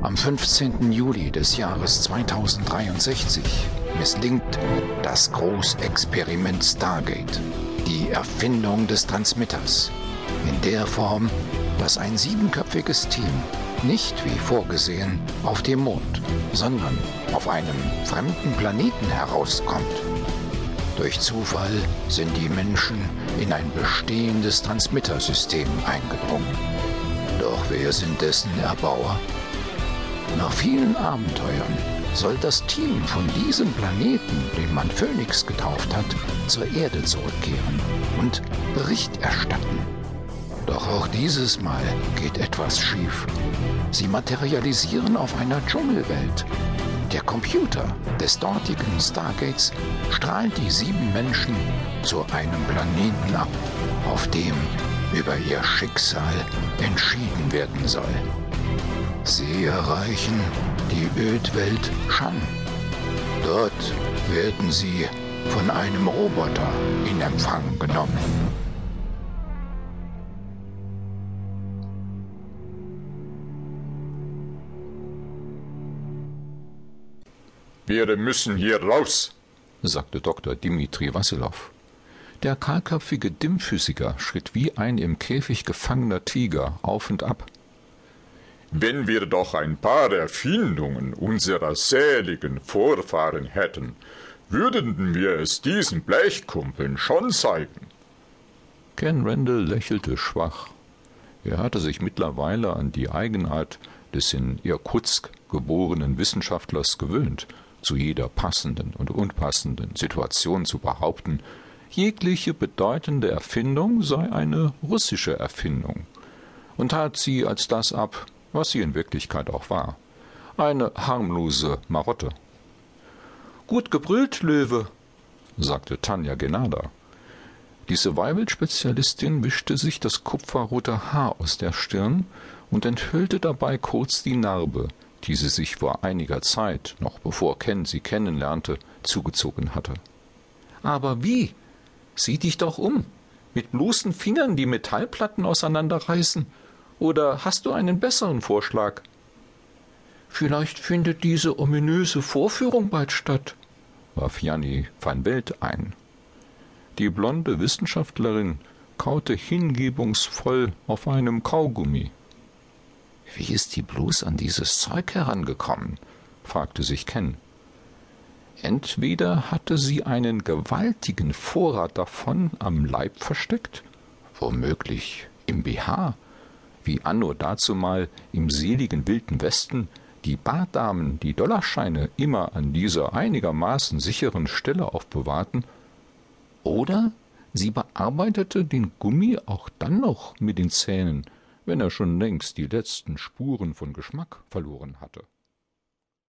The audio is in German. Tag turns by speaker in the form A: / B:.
A: Am 15. Juli des Jahres 2063 misslingt das Großexperiment Stargate, die Erfindung des Transmitters, in der Form, dass ein siebenköpfiges Team nicht wie vorgesehen auf dem Mond, sondern auf einem fremden Planeten herauskommt. Durch Zufall sind die Menschen in ein bestehendes Transmittersystem eingedrungen. Doch wer sind dessen Erbauer? Nach vielen Abenteuern soll das Team von diesem Planeten, den man Phoenix getauft hat, zur Erde zurückkehren und Bericht erstatten. Doch auch dieses Mal geht etwas schief. Sie materialisieren auf einer Dschungelwelt. Der Computer des dortigen Stargates strahlt die sieben Menschen zu einem Planeten ab, auf dem über ihr Schicksal entschieden werden soll. Sie erreichen die Ödwelt Shan. Dort werden sie von einem Roboter in Empfang genommen.
B: Wir müssen hier raus,
C: sagte Dr. Dimitri Wassilov. Der kahlköpfige Dimmphysiker schritt wie ein im Käfig gefangener Tiger auf und ab.
B: Wenn wir doch ein paar Erfindungen unserer seligen Vorfahren hätten, würden wir es diesen Blechkumpeln schon zeigen.
C: Ken Randall lächelte schwach. Er hatte sich mittlerweile an die Eigenart des in Irkutsk geborenen Wissenschaftlers gewöhnt, zu jeder passenden und unpassenden Situation zu behaupten, jegliche bedeutende Erfindung sei eine russische Erfindung, und tat sie als das ab, was sie in Wirklichkeit auch war. Eine harmlose Marotte. Gut gebrüllt, Löwe, sagte Tanja Genada. Die Survival-Spezialistin wischte sich das kupferrote Haar aus der Stirn und enthüllte dabei kurz die Narbe, die sie sich vor einiger Zeit, noch bevor Ken sie kennenlernte, zugezogen hatte. Aber wie? Sieh dich doch um. Mit bloßen Fingern die Metallplatten auseinanderreißen oder hast du einen besseren Vorschlag? Vielleicht findet diese ominöse Vorführung bald statt, warf Janni van Welt ein. Die blonde Wissenschaftlerin kaute hingebungsvoll auf einem Kaugummi. Wie ist die bloß an dieses Zeug herangekommen? fragte sich Ken. Entweder hatte sie einen gewaltigen Vorrat davon am Leib versteckt, womöglich im BH, wie anno dazumal im seligen wilden Westen die Bardamen die Dollarscheine immer an dieser einigermaßen sicheren Stelle aufbewahrten, oder sie bearbeitete den Gummi auch dann noch mit den Zähnen, wenn er schon längst die letzten Spuren von Geschmack verloren hatte.